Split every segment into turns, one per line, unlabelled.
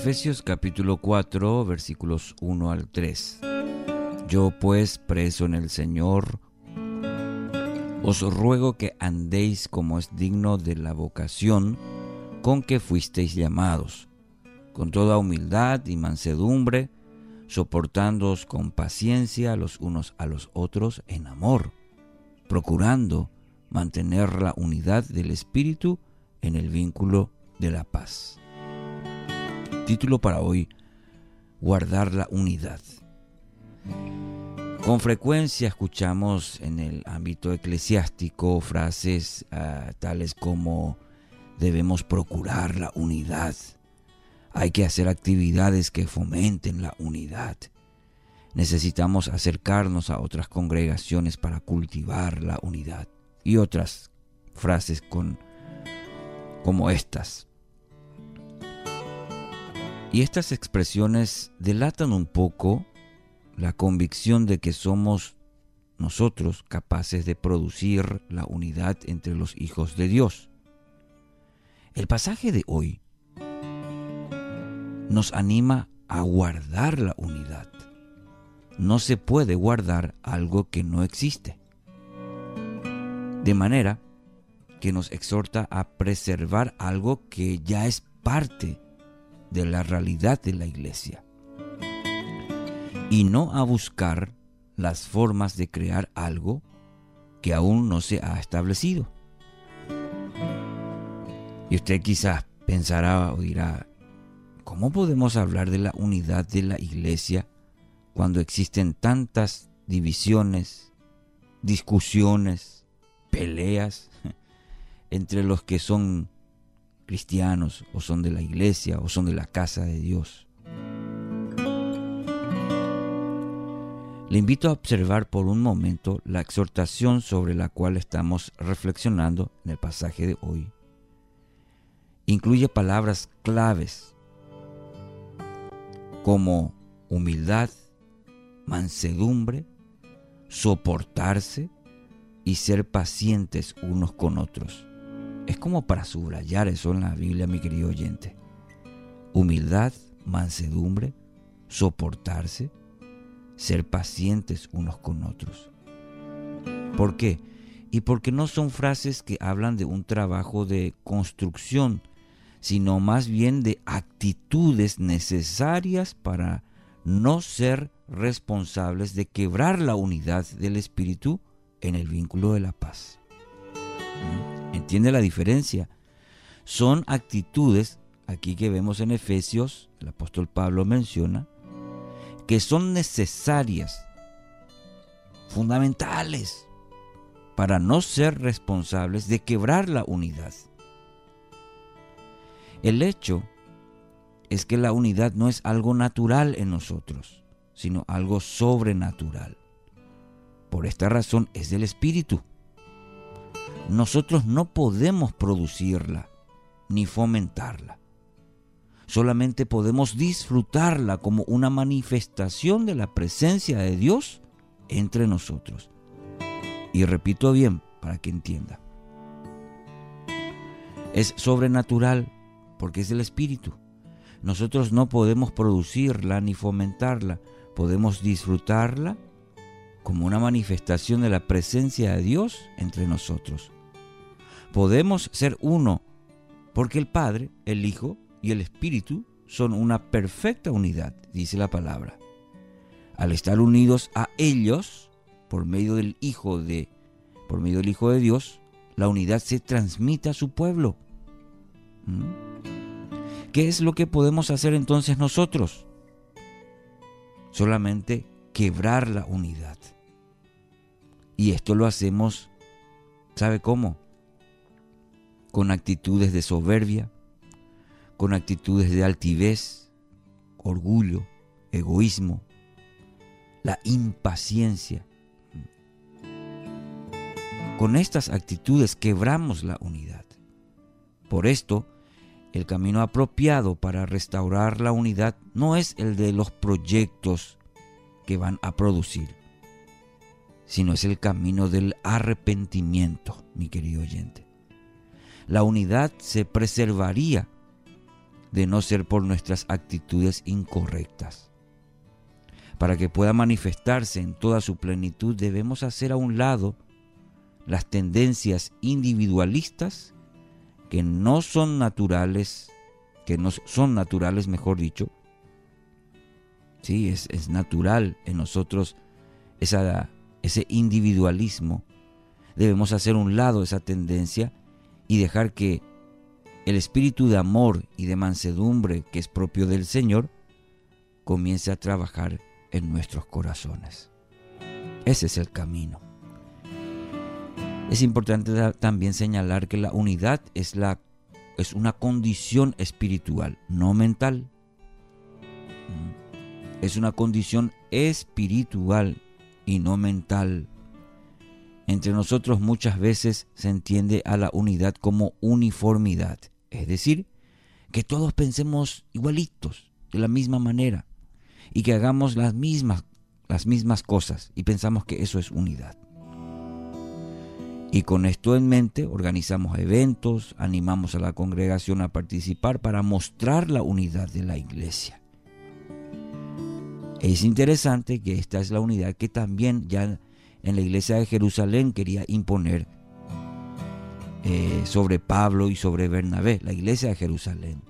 Efesios capítulo 4 versículos 1 al 3. Yo pues, preso en el Señor, os ruego que andéis como es digno de la vocación con que fuisteis llamados, con toda humildad y mansedumbre, soportándoos con paciencia los unos a los otros en amor, procurando mantener la unidad del Espíritu en el vínculo de la paz. Título para hoy, Guardar la unidad. Con frecuencia escuchamos en el ámbito eclesiástico frases ah, tales como debemos procurar la unidad, hay que hacer actividades que fomenten la unidad, necesitamos acercarnos a otras congregaciones para cultivar la unidad y otras frases con, como estas. Y estas expresiones delatan un poco la convicción de que somos nosotros capaces de producir la unidad entre los hijos de Dios. El pasaje de hoy nos anima a guardar la unidad. No se puede guardar algo que no existe. De manera que nos exhorta a preservar algo que ya es parte de la realidad de la iglesia y no a buscar las formas de crear algo que aún no se ha establecido. Y usted quizás pensará o dirá, ¿cómo podemos hablar de la unidad de la iglesia cuando existen tantas divisiones, discusiones, peleas entre los que son cristianos o son de la iglesia o son de la casa de Dios. Le invito a observar por un momento la exhortación sobre la cual estamos reflexionando en el pasaje de hoy. Incluye palabras claves como humildad, mansedumbre, soportarse y ser pacientes unos con otros. Es como para subrayar eso en la Biblia, mi querido oyente. Humildad, mansedumbre, soportarse, ser pacientes unos con otros. ¿Por qué? Y porque no son frases que hablan de un trabajo de construcción, sino más bien de actitudes necesarias para no ser responsables de quebrar la unidad del espíritu en el vínculo de la paz. ¿Mm? ¿Entiende la diferencia? Son actitudes, aquí que vemos en Efesios, el apóstol Pablo menciona, que son necesarias, fundamentales, para no ser responsables de quebrar la unidad. El hecho es que la unidad no es algo natural en nosotros, sino algo sobrenatural. Por esta razón es del Espíritu nosotros no podemos producirla ni fomentarla. Solamente podemos disfrutarla como una manifestación de la presencia de Dios entre nosotros. Y repito bien para que entienda. Es sobrenatural porque es del Espíritu. Nosotros no podemos producirla ni fomentarla. Podemos disfrutarla como una manifestación de la presencia de Dios entre nosotros podemos ser uno, porque el Padre, el Hijo y el Espíritu son una perfecta unidad, dice la palabra. Al estar unidos a ellos, por medio del Hijo de, por medio del Hijo de Dios, la unidad se transmite a su pueblo. ¿Mm? ¿Qué es lo que podemos hacer entonces nosotros? Solamente quebrar la unidad. Y esto lo hacemos, ¿sabe cómo? Con actitudes de soberbia, con actitudes de altivez, orgullo, egoísmo, la impaciencia. Con estas actitudes quebramos la unidad. Por esto, el camino apropiado para restaurar la unidad no es el de los proyectos que van a producir, sino es el camino del arrepentimiento, mi querido oyente la unidad se preservaría de no ser por nuestras actitudes incorrectas. Para que pueda manifestarse en toda su plenitud debemos hacer a un lado las tendencias individualistas que no son naturales, que no son naturales, mejor dicho. Sí, es, es natural en nosotros ese individualismo. Debemos hacer un lado esa tendencia y dejar que el espíritu de amor y de mansedumbre que es propio del Señor comience a trabajar en nuestros corazones. Ese es el camino. Es importante también señalar que la unidad es, la, es una condición espiritual, no mental. Es una condición espiritual y no mental. Entre nosotros muchas veces se entiende a la unidad como uniformidad, es decir, que todos pensemos igualitos, de la misma manera, y que hagamos las mismas, las mismas cosas, y pensamos que eso es unidad. Y con esto en mente organizamos eventos, animamos a la congregación a participar para mostrar la unidad de la iglesia. Es interesante que esta es la unidad que también ya en la iglesia de Jerusalén quería imponer eh, sobre Pablo y sobre Bernabé, la iglesia de Jerusalén.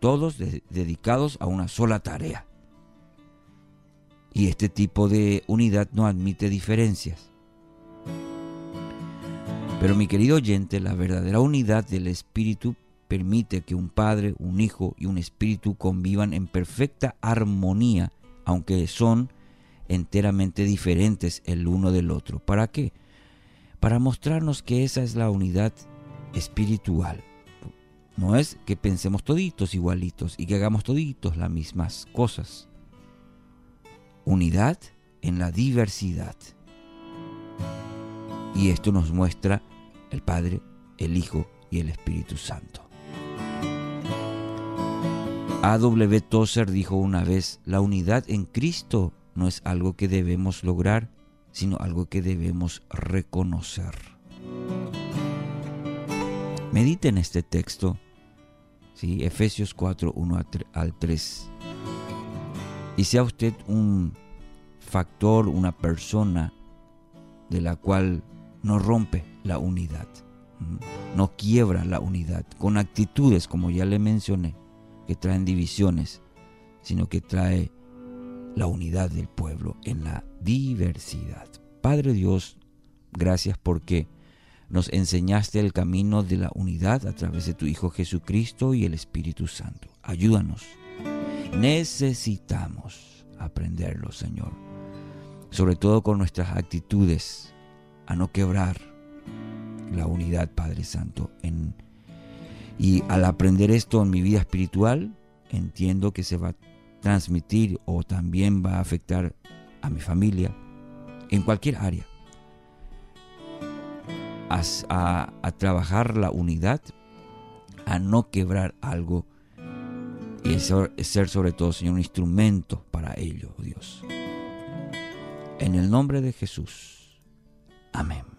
Todos dedicados a una sola tarea. Y este tipo de unidad no admite diferencias. Pero mi querido oyente, la verdadera unidad del Espíritu permite que un Padre, un Hijo y un Espíritu convivan en perfecta armonía, aunque son enteramente diferentes el uno del otro. ¿Para qué? Para mostrarnos que esa es la unidad espiritual. No es que pensemos toditos igualitos y que hagamos toditos las mismas cosas. Unidad en la diversidad. Y esto nos muestra el Padre, el Hijo y el Espíritu Santo. A.W. Tozer dijo una vez, la unidad en Cristo no es algo que debemos lograr, sino algo que debemos reconocer. Medite en este texto, ¿sí? Efesios 4, 1 al 3. Y sea usted un factor, una persona de la cual no rompe la unidad, no quiebra la unidad con actitudes, como ya le mencioné, que traen divisiones, sino que trae la unidad del pueblo en la diversidad. Padre Dios, gracias porque nos enseñaste el camino de la unidad a través de tu Hijo Jesucristo y el Espíritu Santo. Ayúdanos. Necesitamos aprenderlo, Señor. Sobre todo con nuestras actitudes, a no quebrar la unidad, Padre Santo. En, y al aprender esto en mi vida espiritual, entiendo que se va transmitir o también va a afectar a mi familia en cualquier área. A, trabajar la unidad, a no quebrar algo y ser, ser sobre todo, Señor, un instrumento para ello, Dios. En el nombre de Jesús. Amén.